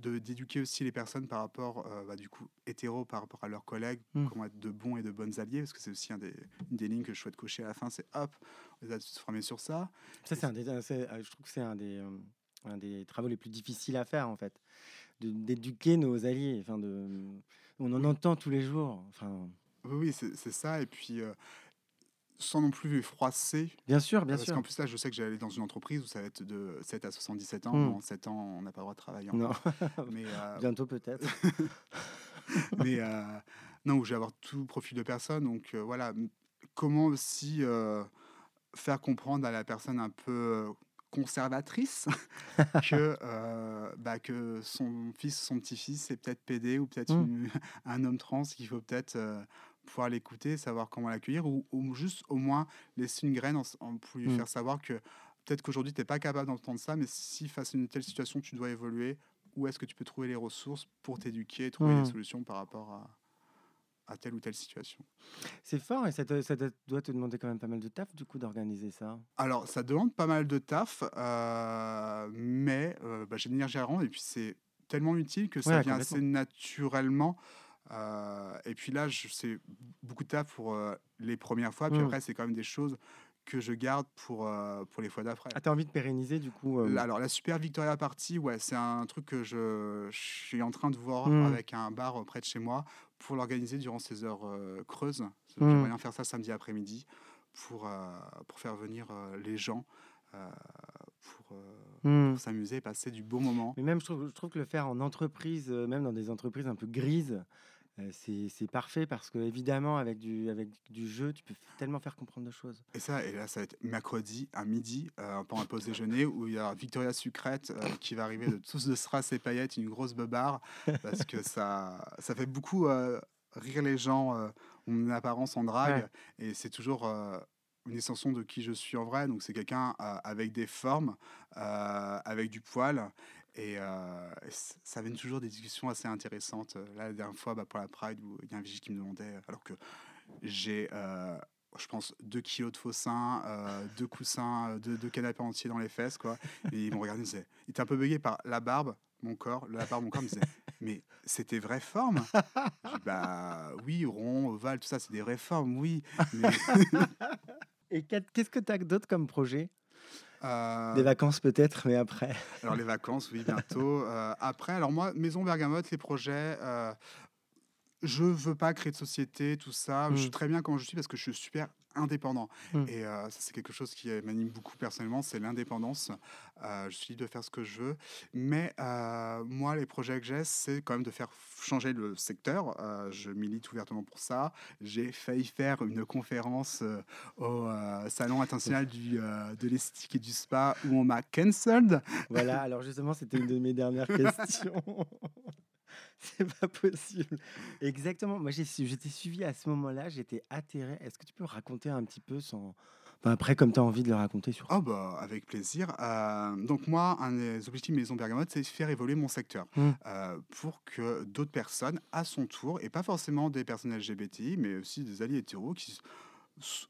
de- d'éduquer aussi les personnes par rapport, euh, bah, du coup, hétéro par rapport à leurs collègues, Mm. comment être de bons et de bonnes alliés, parce que c'est aussi un des, une des lignes que je souhaite cocher à la fin, c'est hop, on les a tous formés sur ça. Ça, c'est un des, euh, je trouve que c'est un des, euh, un des travaux les plus difficiles à faire, en fait. D'éduquer nos alliés. Enfin, de, on en entend tous les jours. Enfin, Oui, c'est ça. Et puis, euh, sans non plus froisser. bien sûr, bien parce sûr. qu'en plus, là, je sais que j'allais dans une entreprise où ça va être de 7 à 77 ans. Mm. En 7 ans, on n'a pas le droit de travailler. Non. [LAUGHS] Mais, euh, bientôt peut-être. [LAUGHS] mais euh, non, où je vais avoir tout profil de personne. Donc, voilà. Comment aussi faire comprendre à la personne un peu conservatrice [LAUGHS] que, euh, bah, que son fils, son petit-fils, c'est peut-être PD ou peut-être Mm. une- [LAUGHS] un homme trans qu'il faut peut-être euh, pouvoir l'écouter, savoir comment l'accueillir ou, ou juste au moins laisser une graine en pour lui Mm. faire savoir que peut-être qu'aujourd'hui tu n'es pas capable d'entendre ça, mais si face à une telle situation tu dois évoluer, où est-ce que tu peux trouver les ressources pour t'éduquer, trouver des solutions par rapport à, à telle ou telle situation. C'est fort et ça, te- ça te- doit te demander quand même pas mal de taf du coup d'organiser ça. Alors, ça demande pas mal de taf, euh, mais euh, bah, j'ai l'énergie à rendre et puis c'est tellement utile que ça Ouais, vient assez naturellement. euh, et puis là, je- c'est beaucoup de taf pour euh, les premières fois, puis Mm. après, c'est quand même des choses que je garde pour, euh, pour les fois d'après. Ah, t'as envie de pérenniser du coup euh, Alors, la Super Victoria Party, ouais, c'est un truc que je, je suis en train de voir Mm. avec un bar près de chez moi pour l'organiser durant ces heures euh, creuses. J'aimerais bien faire ça samedi après-midi pour, euh, pour faire venir euh, les gens pour, hmm. pour s'amuser passer du beau moment. Mais même, je trouve, je trouve que le faire en entreprise, même dans des entreprises un peu grises, euh, c'est parfait parce que, évidemment, avec du, avec du jeu, tu peux tellement faire comprendre de choses. Et ça, et là, ça va être mercredi à midi, euh, pendant un pause déjeuner, où il y a Victoria Sucrète euh, [LAUGHS] qui va arriver de tous de strass et paillettes, une grosse beubare, parce que ça, ça fait beaucoup rire les gens, mon apparence en drague, et c'est toujours une extension de qui je suis en vrai. Donc c'est quelqu'un euh, avec des formes, euh, avec du poil. Et, euh, ça amène toujours des discussions assez intéressantes. Euh, la dernière fois, bah, pour la Pride, il y a un vigile qui me demandait, alors que j'ai, euh, je pense, deux kilos de faux seins, euh, deux coussins, deux, canapés entiers dans les fesses, quoi. Et ils m'ont regardé, ils il était un peu bugué par la barbe, mon corps, la barbe, mon corps, me disait, mais c'était vraie forme? Bah oui, rond, ovale, tout ça, c'est des vraies formes, oui. [LAUGHS] Et qu'est- qu'est-ce que tu as d'autre comme projet? Euh, Des vacances peut-être, mais après. Alors les vacances, oui, bientôt. [LAUGHS] Euh, après, alors moi, Maison Bergamote, les projets, euh, je veux pas créer de société, tout ça. Je suis Mm. très bien quand je suis parce que je suis super indépendant. Mm. Et euh, ça, c'est quelque chose qui euh, m'anime beaucoup personnellement, c'est l'indépendance. Euh, je suis libre de faire ce que je veux. Mais euh, moi, les projets que j'ai, c'est quand même de faire changer le secteur. Je milite ouvertement pour ça. J'ai failli faire une conférence au Salon international du, de l'esthétique et du spa où on m'a cancelled. Voilà, alors justement, c'était une de mes dernières [LAUGHS] questions. [LAUGHS] C'est pas possible. Exactement. Moi, j'étais suivi à ce moment-là, j'étais atterré. Est-ce que tu peux raconter un petit peu sans. Enfin, après, comme tu as envie de le raconter sur. Oh bah avec plaisir. Euh, donc moi, un des objectifs de Maison Bergamote, c'est faire évoluer mon secteur Mm. euh, pour que d'autres personnes, à son tour, et pas forcément des personnes LGBTI, mais aussi des alliés hétéros, qui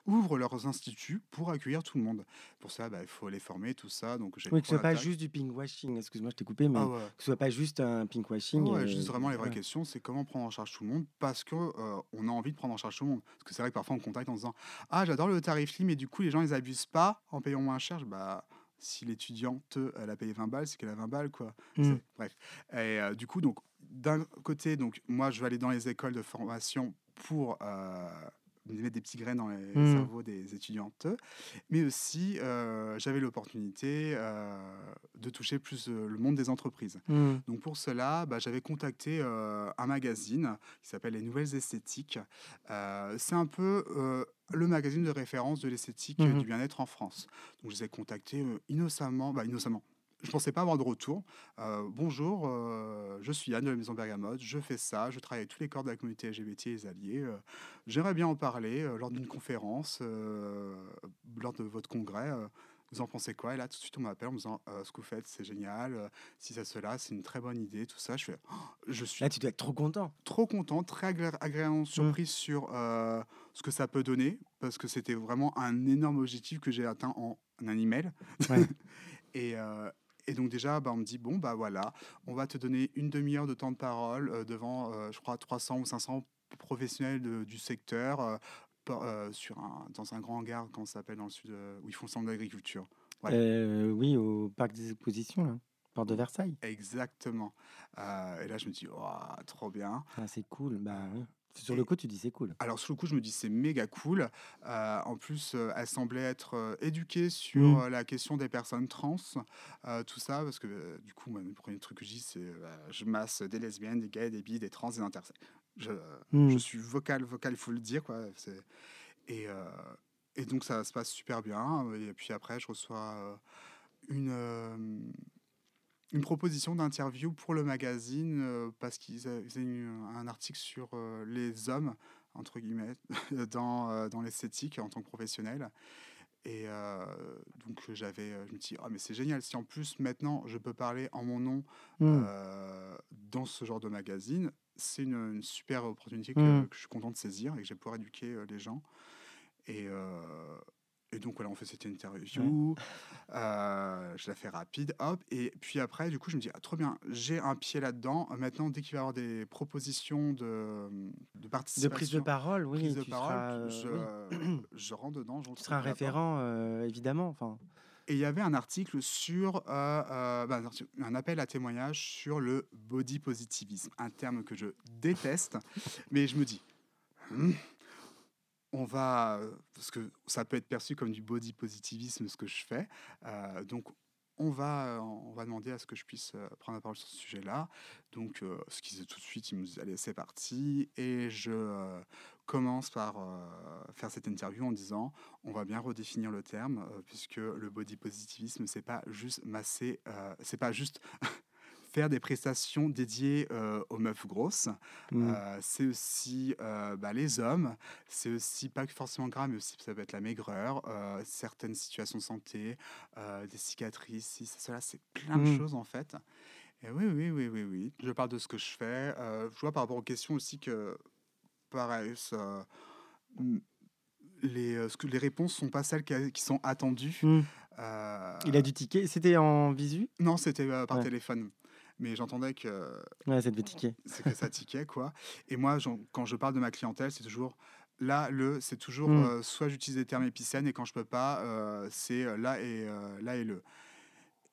ouvrent leurs instituts pour accueillir tout le monde. Pour ça, bah, il faut les former, tout ça. Donc Oui, que ce pour soit pas juste du pinkwashing. Excuse-moi, je t'ai coupé, mais Ah ouais. que ce soit pas juste un pinkwashing. Ouais, euh, juste vraiment les vraies ouais. questions, c'est comment prendre en charge tout le monde parce que euh, on a envie de prendre en charge tout le monde. Parce que c'est vrai que parfois on contacte en disant ah j'adore le tarif lit mais du coup les gens ils abusent pas en payant moins cher. Bah si l'étudiante elle a payé 20 balles, c'est qu'elle a 20 balles quoi. Mm. Bref. Et euh, du coup donc d'un côté donc moi je vais aller dans les écoles de formation pour euh, mettre des petits graines dans les Mm. cerveaux des étudiantes, mais aussi euh, j'avais l'opportunité euh, de toucher plus euh, le monde des entreprises. Mm. Donc pour cela, bah, j'avais contacté euh, un magazine qui s'appelle Les Nouvelles Esthétiques. C'est un peu le magazine de référence de l'esthétique Mhm. du bien-être en France. Donc je les ai contactés innocemment, bah, innocemment. Je pensais pas avoir de retour. Euh, bonjour, euh, je suis Yann de la Maison Bergamote, je fais ça, je travaille avec tous les corps de la communauté LGBT et les alliés. euh, J'aimerais bien en parler lors d'une conférence, lors de votre congrès. vous en pensez quoi? Et là, tout de suite, on m'appelle en me disant ce que vous faites, c'est génial. si ça, cela, c'est une très bonne idée. Tout ça, je fais. Oh, je suis Là, tu dois être trop content. trop content, très agré- agréablement surpris sur euh, ce que ça peut donner, parce que c'était vraiment un énorme objectif que j'ai atteint en un email. Ouais. [LAUGHS] et, euh, et donc déjà, bah, on me dit, bon, bah voilà, on va te donner une demi-heure de temps de parole euh, devant, euh, je crois, 300 ou 500 professionnels de- du secteur. euh, par- sur un, dans un grand hangar, comment ça s'appelle, dans le sud, où ils font le centre d'agriculture. Ouais. Oui, au parc des expositions, là. Porte de Versailles. Exactement. Et là, je me dis, Ouah, trop bien. Ah, c'est cool. Bah oui. Sur le coup, tu dis c'est cool. Alors sur le coup, je me dis c'est méga cool. Euh, en plus, euh, elle semblait être euh, éduquée sur Mm. la question des personnes trans, tout ça, parce que du coup, moi, le premier truc que je dis, c'est euh, je masse des lesbiennes, des gays, des bi, des trans, des intersexes. Je, Mm. je suis vocal, vocal, il faut le dire, quoi. Et, et donc ça se passe super bien. Et puis après, je reçois une, une proposition d'interview pour le magazine euh, parce qu'ils a- faisaient une- un article sur euh, les hommes, entre guillemets, [LAUGHS] dans, euh, dans l'esthétique en tant que professionnel. Et donc j'avais, je me dis, ah mais c'est génial, si en plus maintenant je peux parler en mon nom euh, dans ce genre de magazine, c'est une, une super opportunité que, Mm. que je suis content de saisir et que je vais pouvoir éduquer les gens. Et, et donc voilà, on fait cette interview, euh, je la fais rapide, hop, et puis après, du coup, je me dis, ah, trop bien, j'ai un pied là-dedans. Maintenant, dès qu'il va y avoir des propositions de, de De participation, prise de parole, oui. prise de parole, seras, euh, je, oui. [CLEARS THROAT] je rentre dedans. je Tu seras un référent, euh, évidemment. Enfin, Et il y avait un article sur euh, bah, un article- un appel à témoignage sur le body positivisme, un terme que je déteste, [LAUGHS] mais je me dis, Hmm, on va, euh, parce que ça peut être perçu comme du body positivisme ce que je fais, euh, donc on va, euh, on va demander à ce que je puisse prendre la parole sur ce sujet-là. Donc, ce qu'ils disaient tout de suite, ils me disent allez, c'est parti, et je commence par faire cette interview en disant on va bien redéfinir le terme puisque le body positivisme c'est pas juste masser c'est pas juste [LAUGHS] faire des prestations dédiées euh, aux meufs grosses hmm. Euh, c'est aussi euh, bah, les hommes c'est aussi pas que forcément gras mais aussi ça peut être la maigreur certaines situations de santé des cicatrices si ça, cela c'est plein de Mm. choses en fait et oui oui oui oui oui je parle de ce que je fais je vois par rapport aux questions aussi que mm, les, euh, ce que les réponses sont pas celles qui, qui sont attendues. Euh, Il a du ticket. C'était en visu? Non, c'était euh, par Ouais. téléphone. Mais j'entendais que Ouais, ça devait c'est que ça tiquait, quoi. Et moi, quand je parle de ma clientèle, c'est toujours là, le, c'est toujours Mm. euh, soit j'utilise des termes épicènes et quand je peux pas, euh, c'est euh, là et euh, là et le.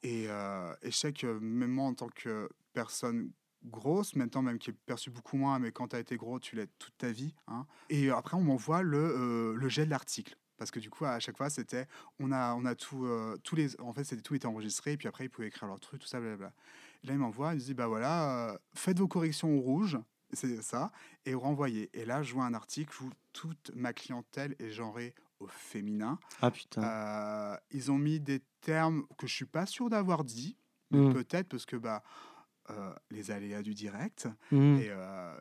Et, et je sais que même moi, en tant que personne grosse, maintenant même qui est perçue beaucoup moins, mais quand tu as été gros, tu l'es toute ta vie. hein. Et après, on m'envoie le, le jet de l'article. Parce que du coup, à chaque fois, c'était, on a, on a tout, euh, tous les, en fait, c'était tout était enregistré, et puis après, ils pouvaient écrire leur truc, tout ça, blablabla. Et là, ils m'envoient, ils disent, bah voilà, euh, faites vos corrections au rouge, c'est ça, et renvoyez. Et là, je vois un article où toute ma clientèle est genrée au féminin. Ah putain. Euh, ils ont mis des termes que je suis pas sûr d'avoir dit, mais Mm. peut-être parce que bah, euh, les aléas du direct. Hmm. Et, euh,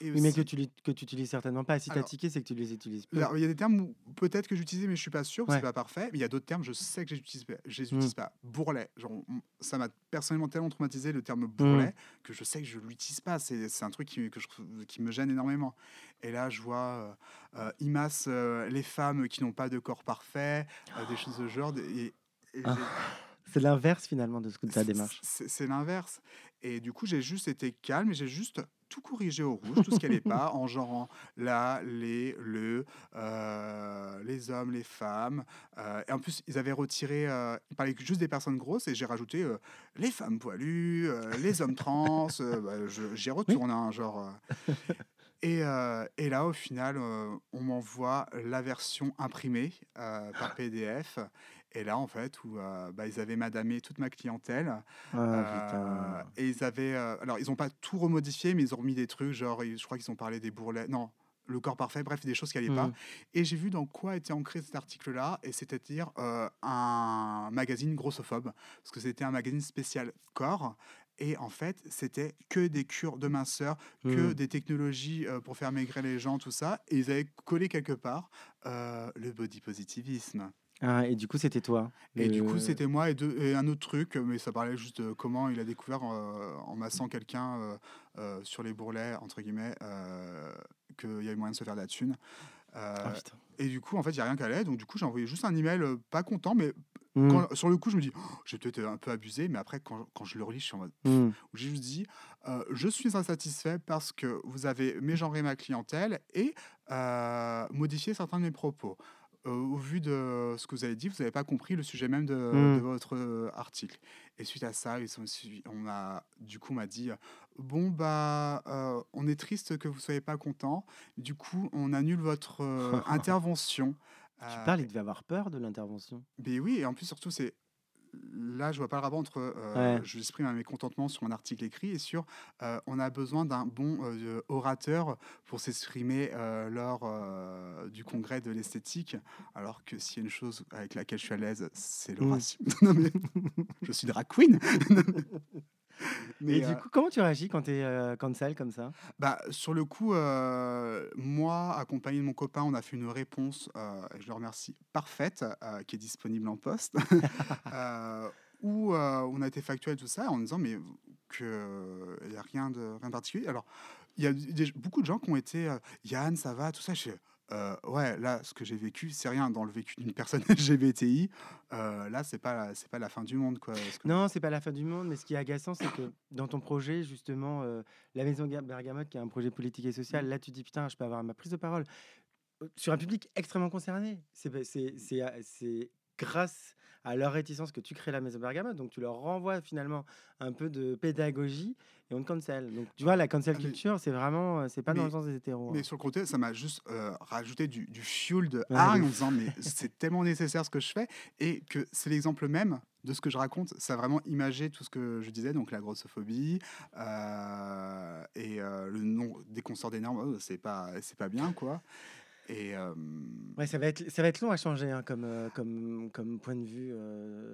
et Oui, mais que tu, que tu utilises certainement pas. Si Alors- tické, c'est que tu les utilises peu. Alors, il y a des termes où peut-être que j'utilisais, mais je suis pas sûr, Ouais. c'est pas parfait. Mais il y a d'autres termes, je sais que je les utilise, pas- je les Mm. utilise pas. Bourrelet, genre, ça m'a personnellement tellement traumatisé le terme Mm. bourrelet que je sais que je l'utilise pas. C'est un truc qui, que je trouve- qui me gêne énormément. Et là, je vois euh, euh, massent euh, les femmes qui n'ont pas de corps parfait, euh, des choses de ce genre. Et, et Ah. C'est l'inverse finalement de ce que ta démarche. C'est l'inverse. Et du coup, j'ai juste été calme et j'ai juste tout corrigé au rouge, tout ce qui n'allait pas, [LAUGHS] en genrant là, les, le, euh, les hommes, les femmes. Euh, et en plus, ils avaient retiré, euh, ils parlaient juste des personnes grosses et j'ai rajouté euh, les femmes poilues, les hommes trans. bah, J'y retourne, hein, genre. Et, et là, au final, on m'envoie la version imprimée par PDF. Et là, en fait, où euh, bah, ils avaient madamé toute ma clientèle. Ah Euh, et ils avaient. euh, alors, ils n'ont pas tout remodifié, mais ils ont remis des trucs, genre, je crois qu'ils ont parlé des bourrelets. Non, le corps parfait, bref, des choses qui n'allaient pas. Hmm. Et j'ai vu dans quoi était ancré cet article-là, et c'est-à-dire un magazine grossophobe, parce que c'était un magazine spécial corps. Et en fait, c'était que des cures de minceur, que Hmm. des technologies euh, pour faire maigrir les gens, tout ça. Et ils avaient collé quelque part euh, le body positivisme. Ah, et du coup, c'était toi. Et du coup, c'était moi et, deux- et un autre truc, mais ça parlait juste de comment il a découvert euh, en massant quelqu'un euh, euh, sur les bourrelets, entre guillemets, euh, qu'il y avait moyen de se faire de la thune. Euh, Ah et du coup, en fait, il n'y a rien qui allait. Donc, du coup, j'ai envoyé juste un email euh, pas content, mais quand- sur le coup, je me dis, oh, j'ai peut-être un peu abusé, mais après, quand, quand je le relis, je suis en mode. Où J'ai juste dit, euh, je suis insatisfait parce que vous avez mégenré ma clientèle et euh, modifié certains de mes propos. Euh, au vu de ce que vous avez dit, vous n'avez pas compris le sujet même de, Mm. de votre euh, article. Et suite à ça, ils sont suivis- on a, du coup, on m'a dit, bon bah, euh, on est triste que vous soyez pas content. Du coup, on annule votre euh, [LAUGHS] intervention. Tu Euh, parles, il devait avoir peur de l'intervention. mais oui, et en plus, surtout, c'est là, je vois pas le rapport entre Ouais. j'exprime un mécontentement sur un article écrit et sur euh, on a besoin d'un bon euh, orateur pour s'exprimer euh, lors euh, du congrès de l'esthétique, alors que s'il y a une chose avec laquelle je suis à l'aise, c'est Mm. l'oration. [LAUGHS] Non, mais je suis drag queen. [LAUGHS] Et euh, du coup, comment tu réagis quand tu es euh, cancel comme ça? Bah, sur le coup, euh, moi, accompagné de mon copain, on a fait une réponse, euh, et je le remercie, parfaite, euh, qui est disponible en poste, [LAUGHS] euh, où euh, on a été factuel tout ça en disant mais qu'il n'y a rien de, rien de particulier. Alors, il y a des- beaucoup de gens qui ont été euh, Yann, ça va, tout ça. Je euh, ouais, là, ce que j'ai vécu, c'est rien. Dans le vécu d'une personne [LAUGHS] LGBTI, euh, là, c'est pas, c'est pas la fin du monde. Quoi, que- Non, c'est pas la fin du monde, mais ce qui est agaçant, c'est que dans ton projet, justement, euh, la Maison Ga- Bergamote, qui est un projet politique et social, là, tu dis putain, je peux avoir ma prise de parole sur un public extrêmement concerné. C'est pas- c'est- c'est à- c'est grâce à leur réticence que tu crées la Maison Bergamote, donc tu leur renvoies finalement un peu de pédagogie et on te cancel. Donc tu vois, la cancel Ah, culture, c'est vraiment, euh, c'est pas dans le sens des hétéros. Mais hein. sur le côté, ça m'a juste euh, rajouté du, du fuel de Ouais, hargne en disant mais [LAUGHS] c'est tellement nécessaire ce que je fais et que c'est l'exemple même de ce que je raconte. Ça a vraiment imagé tout ce que je disais, donc la grossophobie euh, et euh, le nom des consorts des normes, oh, c'est pas, c'est pas bien quoi. Et euh, Ouais, ça va être, ça va être long à changer hein, comme, comme, comme point de vue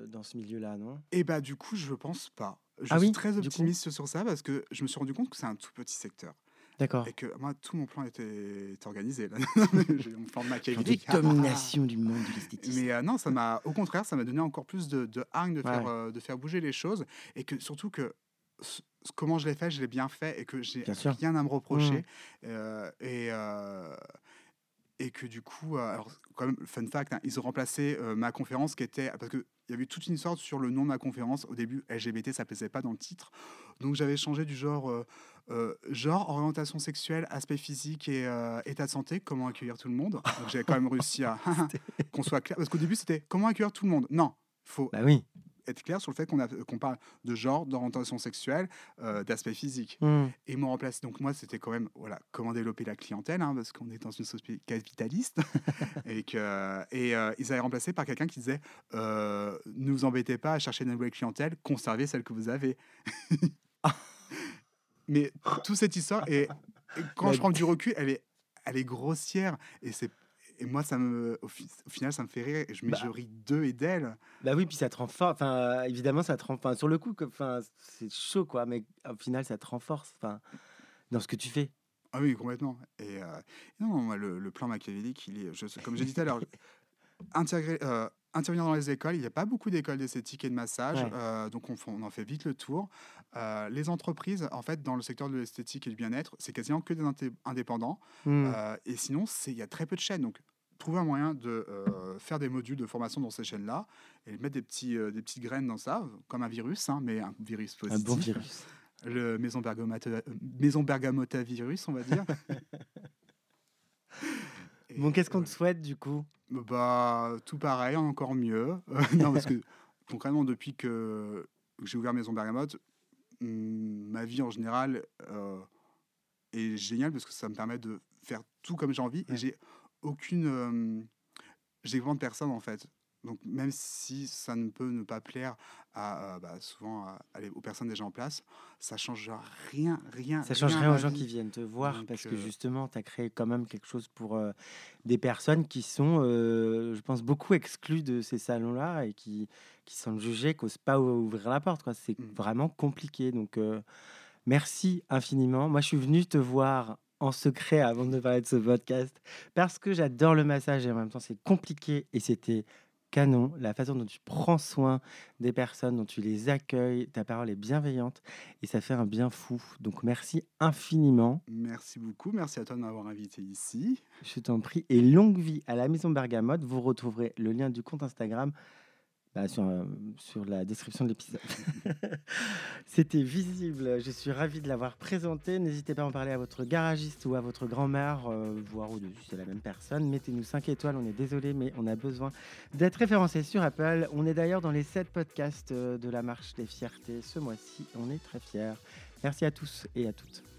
dans ce milieu-là, non? Et bah du coup, je pense pas. Je Ah suis oui, très optimiste sur ça parce que je me suis rendu compte que c'est un tout petit secteur D'accord. et que moi tout mon plan était, était organisé là. [LAUGHS] J'ai mon plan de Genre de machiavélique. domination du monde de l'esthétisme. Mais euh, non, ça m'a, au contraire, ça m'a donné encore plus de, de hargne de faire, euh, de faire bouger les choses et que surtout que comment je l'ai fait, je l'ai bien fait et que j'ai rien à me reprocher Mmh. euh, et euh, et que du coup, euh, alors quand même, fun fact, hein, ils ont remplacé euh, ma conférence qui était parce que il y avait toute une histoire sur le nom de ma conférence. Au début, LGBT, ça plaisait pas dans le titre, donc j'avais changé du genre. euh, euh, genre, orientation sexuelle, aspect physique et état de santé, comment accueillir tout le monde. J'ai quand même réussi à [LAUGHS] [LAUGHS] qu'on soit clair. Parce qu'au début, c'était comment accueillir tout le monde. Non, il faut Bah oui. Être clair sur le fait qu'on qu'on parle de genre, d'orientation sexuelle, euh, d'aspect physique. Mmh. Et ils m'ont remplacé. Donc moi, c'était quand même, voilà, comment développer la clientèle, hein, parce qu'on est dans une société capitaliste. [LAUGHS] et que, et euh, ils avaient remplacé par quelqu'un qui disait, euh, ne vous embêtez pas à chercher une nouvelle clientèle, conservez celle que vous avez. [LAUGHS] Mais toute cette histoire, et, et quand La je prends du recul, elle est, elle est grossière. Et c'est et moi, ça me, au, fi- au final, ça me fait rire. Et je, mais Bah. je ris d'eux et d'elle. Bah oui, puis ça te renforce. Enfin, évidemment, ça te. Enfin, sur le coup, que- enfin, c'est chaud, quoi. Mais au final, ça te renforce. Enfin, dans ce que tu fais. Ah oui, complètement. Et euh, non, le, le plan machiavélique, il est, je, comme j'ai dit tout à l'heure, [LAUGHS] intégrer, euh, intervenir dans les écoles. Il n'y a pas beaucoup d'écoles d'esthétique et de massage, Ouais. euh, donc on, on en fait vite le tour. Euh, les entreprises, en fait, dans le secteur de l'esthétique et du bien-être, c'est quasiment que des indépendants. Mmh. Euh, et sinon, c'est- il y a très peu de chaînes. Donc, trouver un moyen de euh, faire des modules de formation dans ces chaînes-là et mettre des, petits, euh, des petites graines dans ça, comme un virus, hein, mais un virus un positif. bon virus. [LAUGHS] Le maison bergamota, maison bergamota virus, on va dire. [LAUGHS] Et, Bon, qu'est-ce qu'on te souhaite du coup? Bah, tout pareil, encore mieux. [LAUGHS] Non, parce que concrètement, depuis que j'ai ouvert Maison Bergamote, hum, ma vie en général euh, est géniale parce que ça me permet de faire tout comme j'ai envie Ouais. et j'ai aucune. euh, j'ai besoin de personne en fait. Donc, même si ça ne peut ne pas plaire à, euh, bah, souvent à- aux personnes déjà en place, ça change rien, rien. Ça change rien aux gens vie. qui viennent te voir Donc, parce que euh, justement, tu as créé quand même quelque chose pour euh, des personnes qui sont, je pense, beaucoup exclues de ces salons-là et qui, qui sont jugées, qui n'osent pas ou- ouvrir la porte. quoi. C'est Mm. vraiment compliqué. Donc, merci infiniment. Moi, je suis venu te voir en secret avant de parler de ce podcast parce que j'adore le massage et en même temps, c'est compliqué et c'était canon. La façon dont tu prends soin des personnes, dont tu les accueilles, ta parole est bienveillante et ça fait un bien fou. Donc merci infiniment, Merci beaucoup. Merci à toi de m'avoir invité ici. je t'en prie. Et longue vie à la Maison Bergamote. Vous retrouverez le lien du compte Instagram bah, sur, euh, sur la description de l'épisode. [LAUGHS] C'était visible. Je suis ravi de l'avoir présenté. N'hésitez pas à en parler à votre garagiste ou à votre grand-mère, euh, voire au-dessus, c'est la même personne. Mettez-nous 5 étoiles. On est désolé, mais on a besoin d'être référencé sur Apple. On est d'ailleurs dans les 7 podcasts euh, de la Marche des Fiertés ce mois-ci. On est très fiers. Merci à tous et à toutes.